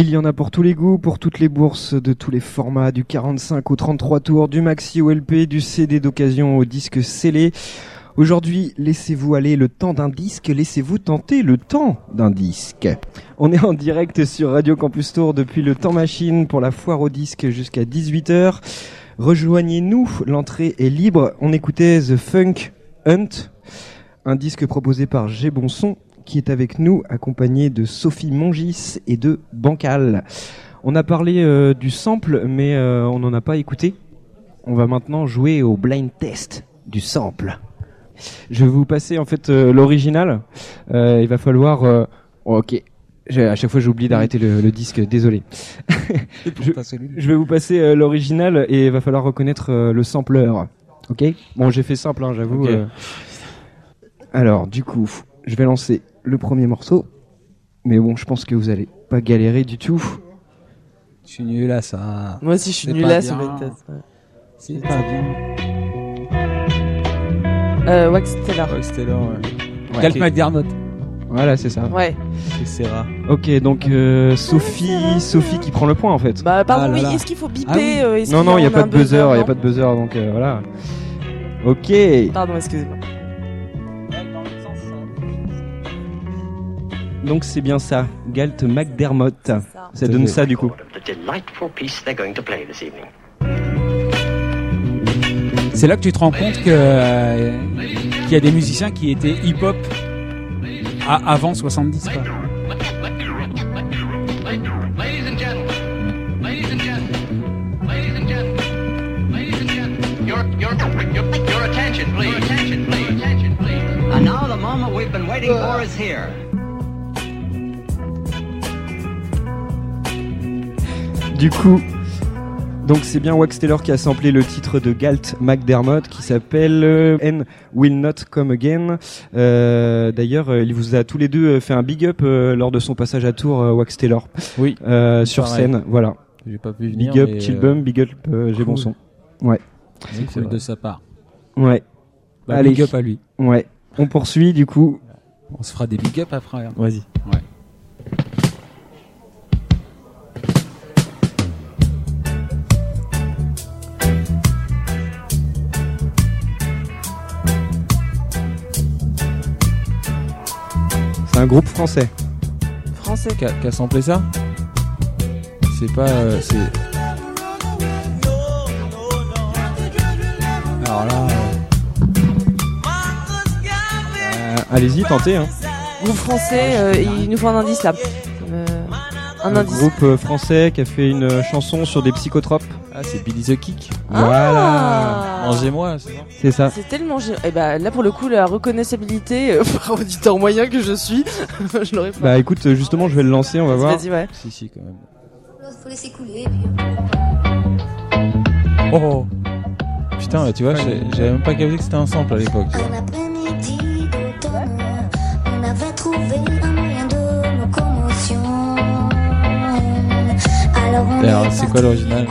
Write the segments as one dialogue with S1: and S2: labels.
S1: Il y en a pour tous les goûts, pour toutes les bourses, de tous les formats, du 45 au 33 tours, du maxi au LP, du CD d'occasion au disque scellé. Aujourd'hui, laissez-vous aller le temps d'un disque, laissez-vous tenter le temps d'un disque. On est en direct sur Radio Campus Tour depuis le temps machine pour la foire au disque jusqu'à 18h. Rejoignez-nous, l'entrée est libre. On écoutait The Funk Hunt, un disque proposé par G Bonson qui est avec nous, accompagné de Sophie Mongis et de Bancal. On a parlé euh, du sample, mais euh, on n'en a pas écouté. On va maintenant jouer au blind test du sample. Je vais vous passer en fait euh, l'original. il va falloir. oh, ok. À chaque fois, j'oublie d'arrêter le, le, disque. Désolé. je, je, vais vous passer l'original et il va falloir reconnaître le sampleur. Ok? Bon, j'ai fait simple, hein, j'avoue. Alors, du coup, je vais lancer le premier morceau. Mais bon, je pense que vous allez pas galérer du tout.
S2: Je suis nul à ça.
S3: Moi aussi, je suis
S2: C'est
S3: nul à ce ouais.
S2: C'est pas bien.
S3: Euh, Wax Taylor.
S2: Ouais, c'était là, ouais.
S1: Ouais.
S2: McDermott.
S1: Voilà, c'est ça.
S3: Ouais.
S2: C'est Serra.
S1: Ok, donc euh, Sophie, Sophie qui prend le point en fait.
S3: Bah, pardon,
S2: Ah
S3: oui. Est-ce qu'il faut biper
S2: Ah oui.
S3: euh,
S1: non, non, il y a pas de buzzer, il y a pas de buzzer, donc euh, voilà. Ok.
S3: Pardon, excusez-moi.
S1: Donc c'est bien ça, Galt McDermott. Ça,
S3: ça.
S1: donne ça du coup.
S2: C'est là que tu te rends compte que euh, qu'il y a des musiciens qui étaient hip-hop avant 70 quoi.
S4: And
S5: now the moment we've been waiting for is here.
S1: Du coup, donc c'est bien Wax Taylor qui a samplé le titre de Galt McDermott qui s'appelle euh, N Will Not Come Again. Euh, D'ailleurs, euh, il vous a tous les deux euh, fait un big up euh, lors de son passage à Tours, euh, Wax Taylor,
S2: Oui.
S1: euh, sur
S2: Pareil.
S1: scène. Voilà.
S2: J'ai pas pu venir.
S1: Big up
S2: mais,
S1: Chill
S2: euh,
S1: Bum, big up euh, J'ai
S2: cool.
S1: bon son.
S2: C'est cool de sa part.
S1: Ouais,
S2: Bah,
S1: Allez.
S2: big up à lui.
S1: ouais. On poursuit du coup.
S2: On se fera des big up après. hein.
S1: Vas-y.
S2: Ouais.
S1: Un groupe français.
S3: Français.
S2: Qui a, qui a samplé ça? C'est pas. euh, c'est. Alors là.
S1: Euh, Allez-y, tentez. Hein.
S3: Groupe français, euh, il nous faut un indice là. Euh, un
S1: Un
S3: indice.
S1: groupe euh, français qui a fait une euh, chanson sur des psychotropes.
S2: Ah, c'est Billy the Kick.
S3: Ah
S2: Mangez-moi, c'est ça
S1: C'est ça.
S3: C'est tellement Et bah là pour le coup la reconnaissabilité euh, par auditeur moyen que je suis, je l'aurais pas.
S1: Bah écoute, euh, justement, je vais le lancer, on va voir.
S3: Vas-y ouais.
S2: Si, si, quand même.
S6: faut laisser couler. Puis...
S2: Oh, oh. Putain, tu vois, j'avais même pas capté que c'était un sample à l'époque.
S6: Un après-midi d'automne, on avait trouvé un moyen de locomotion. Alors
S2: c'est quoi l'original?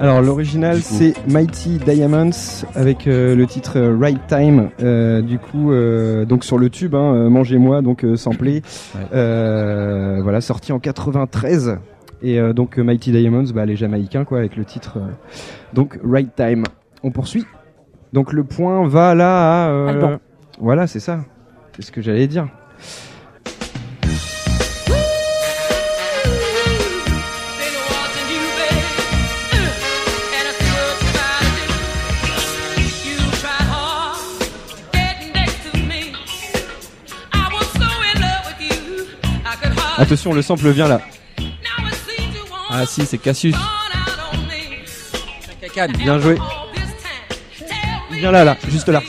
S1: Alors l'original c'est Mighty Diamonds avec euh, le titre euh, Right Time. Euh, du coup euh, donc sur le tube, hein, mangez-moi donc euh, samplé.
S2: Ouais.
S1: Euh, voilà sorti en 93 et euh, donc Mighty Diamonds bah les Jamaïcains quoi avec le titre euh, donc Right Time. On poursuit. Donc le point va là à euh, voilà c'est ça. C'est ce que j'allais dire. Attention le sample vient là.
S2: Ah, si, c'est Cassius.
S1: Bien joué. Il vient là là juste là.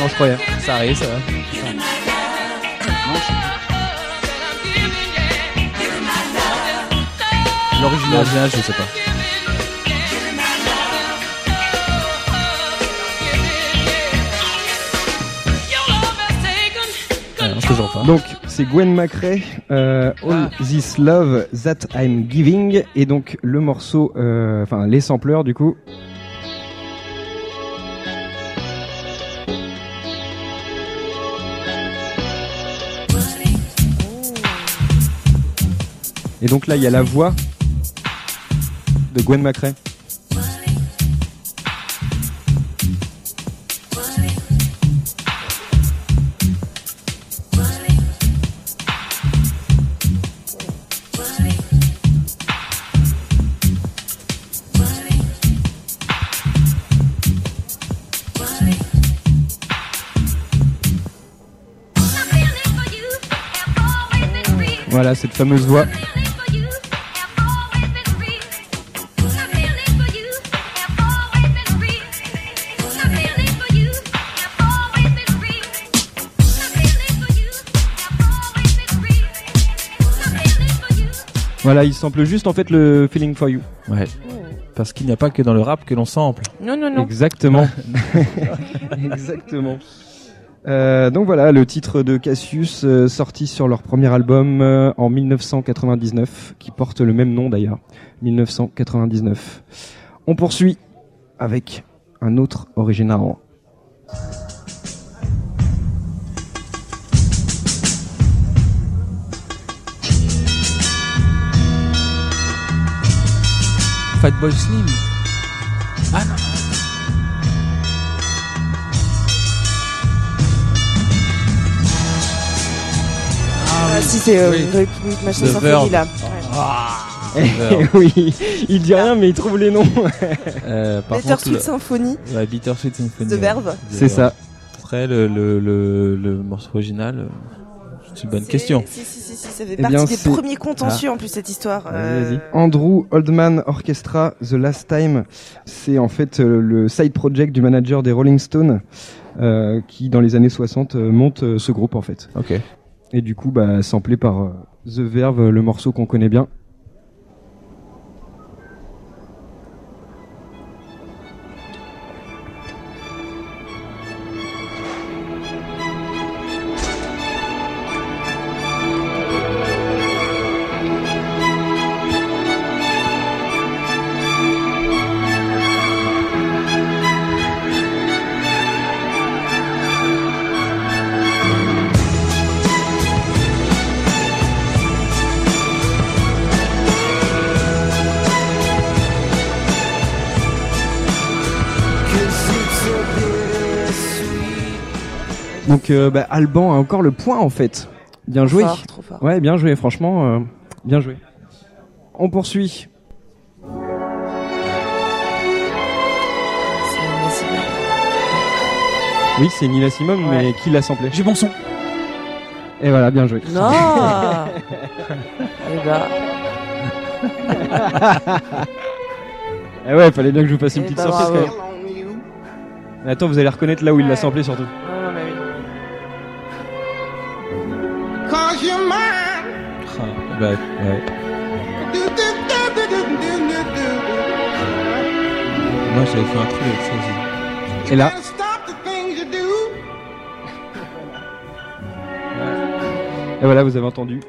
S1: Non je croyais.
S2: Ça arrive, ça va. L'original, l'original, je sais pas. Toujours pas.
S1: Donc c'est Gwen McRae, euh, All This Love That I'm Giving, et donc le morceau, euh, enfin les sampleurs du coup. Et donc là, il y a la voix de Gwen McRae. Voilà, cette fameuse voix. Voilà, il sample juste en fait le Feeling for You.
S7: Ouais. Parce qu'il n'y a pas que dans le rap que l'on sample.
S3: Non, non, non.
S1: Exactement. Exactement. Euh, donc voilà, le titre de Cassius, euh, sorti sur leur premier album euh, en 1999, qui porte le même nom d'ailleurs, 1999. On poursuit avec un autre original.
S2: Fatboy Slim. Ah non.
S3: Ah, si, c'est euh,
S2: Oui.
S3: Republic Machin
S7: The
S3: Symphony,
S7: Verve.
S3: là.
S7: Verve.
S1: oui, il dit rien mais il trouve les noms.
S7: Euh, par
S3: Better
S7: contre,
S3: Sweet
S7: le-
S3: Symphony,
S7: la Bittersweet Symphony.
S3: The Verve.
S7: ouais.
S1: C'est ça.
S7: Après, le, le, le, le morceau original, euh, c'est une bonne
S3: C'est-
S7: question.
S3: Si, si, si, si, ça fait
S1: Eh
S3: partie
S1: bien,
S3: des
S1: c'est-
S3: premiers contentieux en plus, cette histoire. Euh.
S1: Andrew Oldman Orchestra The Last Time, c'est en fait euh, le side project du manager des Rolling Stones euh, qui dans les années 60 euh, monte euh, ce groupe en fait.
S7: Ok.
S1: Et du coup bah samplé par euh, The Verve, le morceau qu'on connaît bien. Donc euh, bah, Alban a encore le point en fait. Bien
S3: trop
S1: joué.
S3: fort, trop fort.
S1: Ouais, bien joué, franchement, euh, bien joué. On poursuit.
S3: C'est Nina Simone.
S1: Oui, c'est Nina Simone,
S3: Ouais.
S1: mais qui l'a samplé
S2: J'ai bon son.
S1: Et voilà, bien joué.
S3: Non Eh bah,
S1: Eh ouais, fallait bien que je vous fasse une
S3: Eh
S1: petite
S3: bah,
S1: surprise
S3: bravo.
S1: quand même. Mais attends, vous allez reconnaître là où il l'a samplé surtout.
S7: Bah, ouais. Moi, j'avais fait un truc avec ça aussi.
S1: Et là, et voilà, vous avez entendu.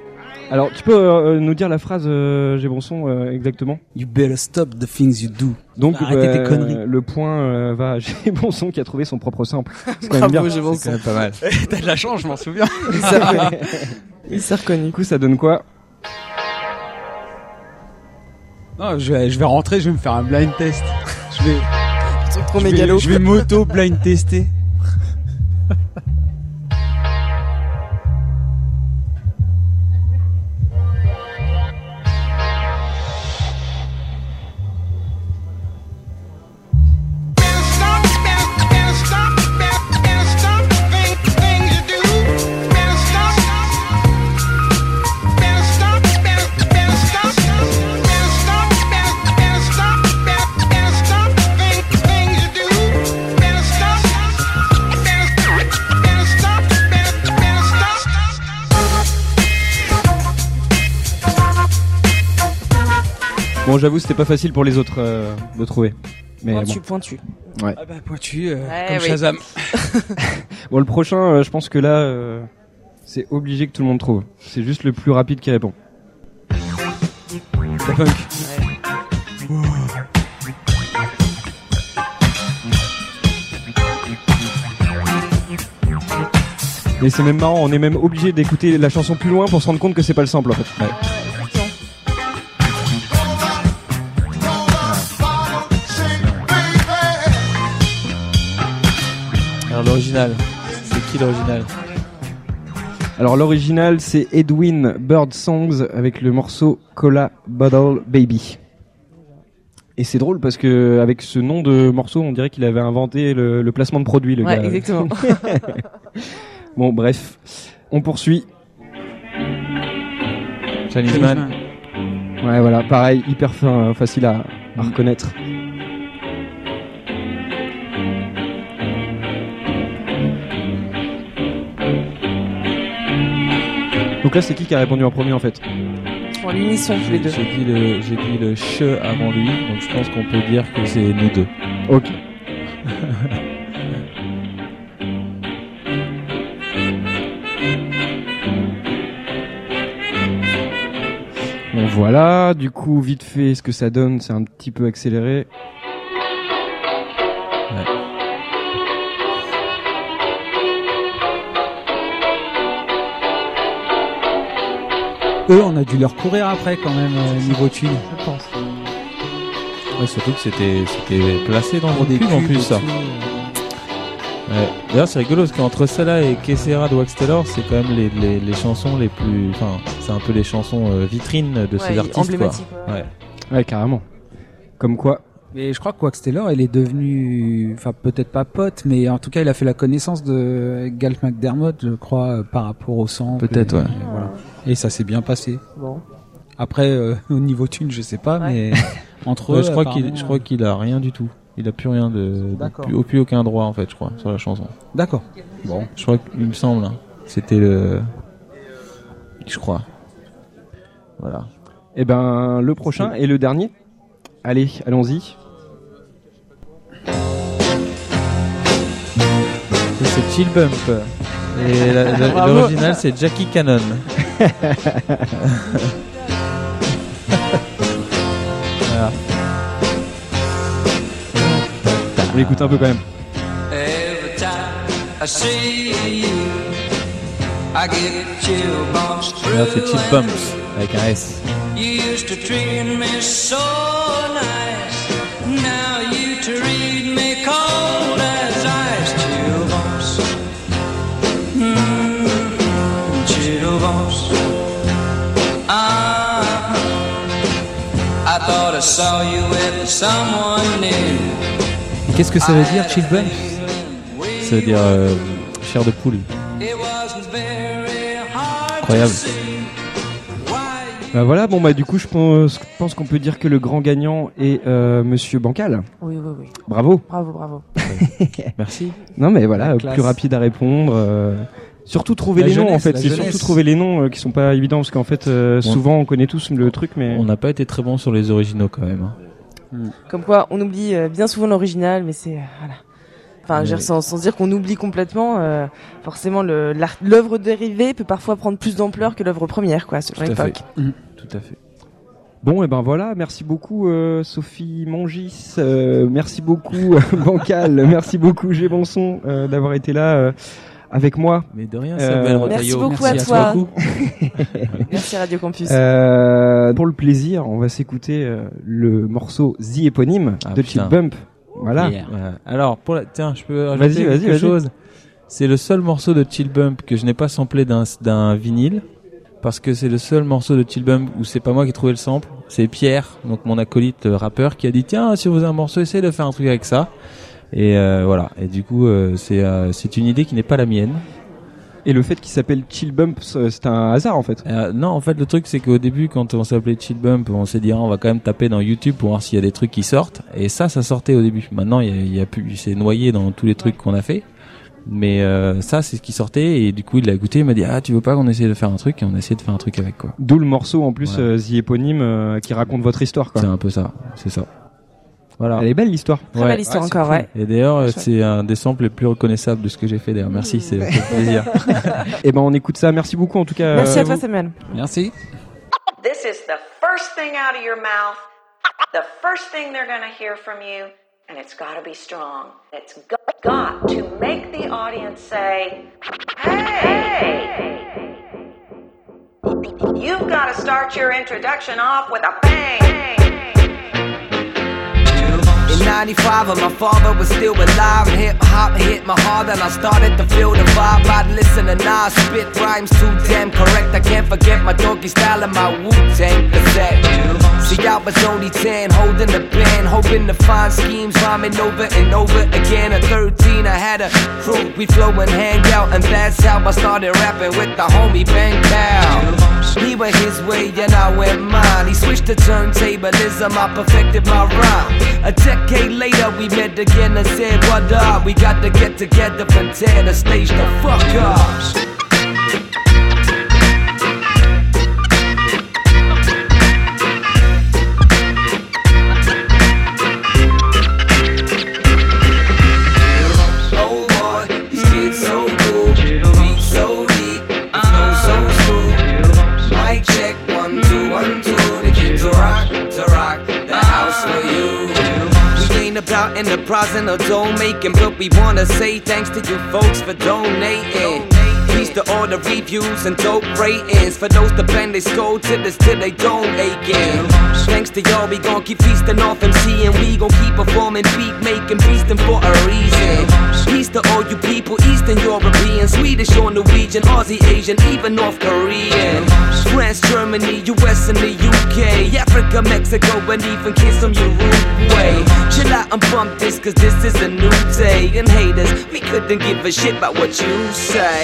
S1: Alors, tu peux euh, nous dire la phrase, euh, j'ai bon son, euh, exactement?
S2: You better stop the things you do.
S1: Donc,
S2: Arrêtez tes conneries.
S1: le point euh, va à j'ai bon son qui a trouvé son propre sample. C'est quand même bien.
S3: Bravo,
S7: C'est quand même pas mal.
S2: T'as de la chance, je m'en souviens.
S3: Il s'est reconnu.
S1: Du coup, ça donne quoi?
S2: Non, je vais, je vais rentrer, je vais me faire un blind test. Je vais,
S3: Truc trop
S2: je vais,
S3: mégalo.
S2: je vais m'auto blind tester.
S1: J'avoue, c'était pas facile pour les autres euh, de trouver. Mais bon.
S3: Pointu, pointu.
S2: Ah bah, pointu, euh,
S3: Ouais,
S2: comme
S3: oui.
S2: Shazam.
S1: bon, le prochain, euh, je pense que là, euh, c'est obligé que tout le monde trouve. C'est juste le plus rapide qui répond.
S2: Punk.
S1: Et c'est même marrant, on est même obligé d'écouter la chanson plus loin pour se rendre compte que c'est pas le sample en fait.
S7: L'original. C'est qui l'original
S1: Alors l'original c'est Edwin Bird Songs avec le morceau Cola Bottle Baby. Et c'est drôle parce que avec ce nom de morceau, on dirait qu'il avait inventé le, le placement de produit, le
S3: Ouais,
S1: gars.
S3: exactement.
S1: Bon, bref, on poursuit.
S7: Chinese Man.
S1: Ouais, voilà, pareil, hyper fin, facile à, à reconnaître. Donc là, c'est qui qui a répondu en premier en fait
S3: Pour l'unisson tous les deux.
S7: J'ai dit le, j'ai dit le che avant lui, donc je pense qu'on peut dire que c'est nous deux.
S1: Ok. Bon voilà, du coup vite fait ce que ça donne, c'est un petit peu accéléré.
S2: Eux, on a dû leur courir après quand même euh, niveau tuiles.
S3: Je pense.
S7: Ouais, surtout que c'était, c'était placé dans des pubs en plus ça.
S2: tout, euh.
S7: Ouais. D'ailleurs, c'est rigolo parce qu'entre celle-là et Kessera de Wax Taylor, c'est quand même les, les, les chansons les plus. Enfin, c'est un peu les chansons euh, vitrines de ces artistes quoi.
S3: ouais.
S7: Ouais.
S1: Carrément. Comme quoi.
S2: Mais je crois que Wax Taylor, il est devenu, enfin peut-être pas pote, mais en tout cas, il a fait la connaissance de Galf McDermott, je crois, par rapport au sample.
S7: Peut-être, ouais.
S2: voilà. Et ça s'est bien passé.
S3: Bon.
S2: Après, euh, au niveau thune, je sais pas,
S3: Ouais.
S2: mais entre
S7: Ouais,
S2: eux,
S7: je crois qu'il,
S2: apparemment,
S7: je crois qu'il a rien du tout. Il a plus rien de,
S2: D'accord.
S7: plus, plus aucun droit en fait, je crois, sur la chanson.
S2: D'accord. Bon.
S7: Je crois qu'il me semble, hein. c'était le, je crois. Voilà.
S1: Eh ben, le prochain et le dernier. Allez, allons-y.
S7: C'est Chill Bump. Et l'original c'est Jackie Cannon. voilà.
S1: On l'écoute un peu quand même.
S4: Every time I see you, I get chill bumps
S7: Là c'est Chill Bumps avec un S.
S4: You used to treat me so nice. Now you treat
S2: Qu'est-ce que ça veut dire, Chill Bump
S7: Ça veut dire euh, chair de poule. Incroyable.
S1: Bah voilà, bon bah du coup je pense, qu'on peut dire que le grand gagnant est euh, Monsieur Bancal.
S3: Oui, oui, oui.
S1: Bravo.
S3: Bravo, bravo.
S7: Merci.
S1: Non mais voilà, plus rapide à répondre. euh, Surtout trouver
S2: La
S1: les noms en fait, c'est surtout trouver les noms euh, qui sont pas évidents parce qu'en fait euh,
S7: Bon.
S1: souvent on connaît tous le truc mais
S7: On n'a pas été très bon sur les originaux quand même. hein.
S3: Comme quoi, on oublie euh, bien souvent l'original, mais c'est euh, voilà. Enfin, sans, sans dire qu'on oublie complètement, euh, forcément, l'œuvre dérivée peut parfois prendre plus d'ampleur que l'œuvre première, quoi,
S7: à
S3: l'époque.
S7: fait. Tout à fait.
S1: Bon et ben voilà, merci beaucoup euh, Sophie Mongis, euh, merci beaucoup Bancal, merci beaucoup Gébonson euh, d'avoir été là euh, avec moi.
S7: Mais de rien,
S1: Euh,
S3: Merci beaucoup
S2: Merci
S3: à
S2: à
S3: toi. Merci Radio Campus.
S1: Euh, pour le plaisir, on va s'écouter euh, le morceau The éponyme
S7: Ah,
S1: de. Chill Bump. Voilà.
S2: Yeah.
S7: Voilà. Alors, pour la... tiens, je peux
S1: Vas-y,
S7: rajouter
S1: vas-y,
S7: quelque
S1: vas-y.
S7: chose? C'est le seul morceau de Chill Bump que je n'ai pas samplé d'un d'un vinyle. Parce que c'est le seul morceau de Chill Bump où c'est pas moi qui ai trouvé le sample. C'est Pierre, donc mon acolyte euh, rappeur, qui a dit tiens, si vous avez un morceau, essayez de faire un truc avec ça. Et euh, voilà. Et du coup, euh, c'est euh, c'est une idée qui n'est pas la mienne.
S1: Et le fait qu'il s'appelle Chill Bump, c'est un hasard en fait.
S7: Euh, non, en fait, le truc, c'est qu'au début, quand on s'appelait Chill Bump, on s'est dit, ah, on va quand même taper dans YouTube pour voir s'il y a des trucs qui sortent. Et ça, ça sortait au début. Maintenant, il y a, il y a plus, c'est noyé dans tous les trucs qu'on a fait. Mais euh, ça, c'est ce qui sortait. Et du coup, il l'a écouté. Il m'a dit, ah, tu veux pas qu'on essaye de faire un truc? Et on a essayé de faire un truc avec quoi.
S1: D'où le morceau en plus
S7: Ouais.
S1: euh, The éponyme qui raconte votre histoire quoi.
S7: C'est un peu ça. C'est ça. Voilà.
S1: Elle est belle l'histoire.
S3: Très
S7: Ouais.
S3: belle histoire
S2: Ouais,
S3: encore,
S2: cool.
S3: ouais.
S7: Et d'ailleurs, euh, c'est un des samples les plus reconnaissables de ce que j'ai fait d'ailleurs. Merci, c'est fait plaisir.
S1: Et ben on écoute ça. Merci beaucoup en tout cas.
S3: Merci
S1: euh,
S3: à toi, Samuel.
S2: Merci.
S8: This is the first thing out of your mouth, the first thing they're going to hear from you, and it's got to be strong. It's go- got to make the audience say, hey! You've got to start your introduction off with a bang!
S4: Chill
S9: 95 and my father was still alive. Hip hop hit my heart and I started to feel the vibe. I'd listen to Nas spit rhymes too damn correct. I can't forget my doggy style and my Wu Tang cassette. See, I was only 10, holding the pen, hoping to find schemes, rhyming over and over again. At 13, I had a crew, we flow and hang out, and that's how I started rapping with the homie Bang Pow. He went his way and I went mine. He switched to turntablism, I perfected my rhyme. A decade later, we met again and said, What up? We got to get together the stage the fuck up. About enterprising or dough making, but we wanna say thanks to you folks for donating. Peace to all the reviews and dope ratings. For those that bang they skull to this till they don't aching. Thanks to y'all, we gon' keep feasting off MC and we gon' keep performing, beat making, beasting for a reason. Peace to all you people, Eastern European, Swedish or Norwegian, Aussie, Asian, even North Korean. France, Germany, US and the UK, Africa, Mexico, and even kids from Uruguay. And bump this, cause this is a new day. And haters, we couldn't give a shit about what you say.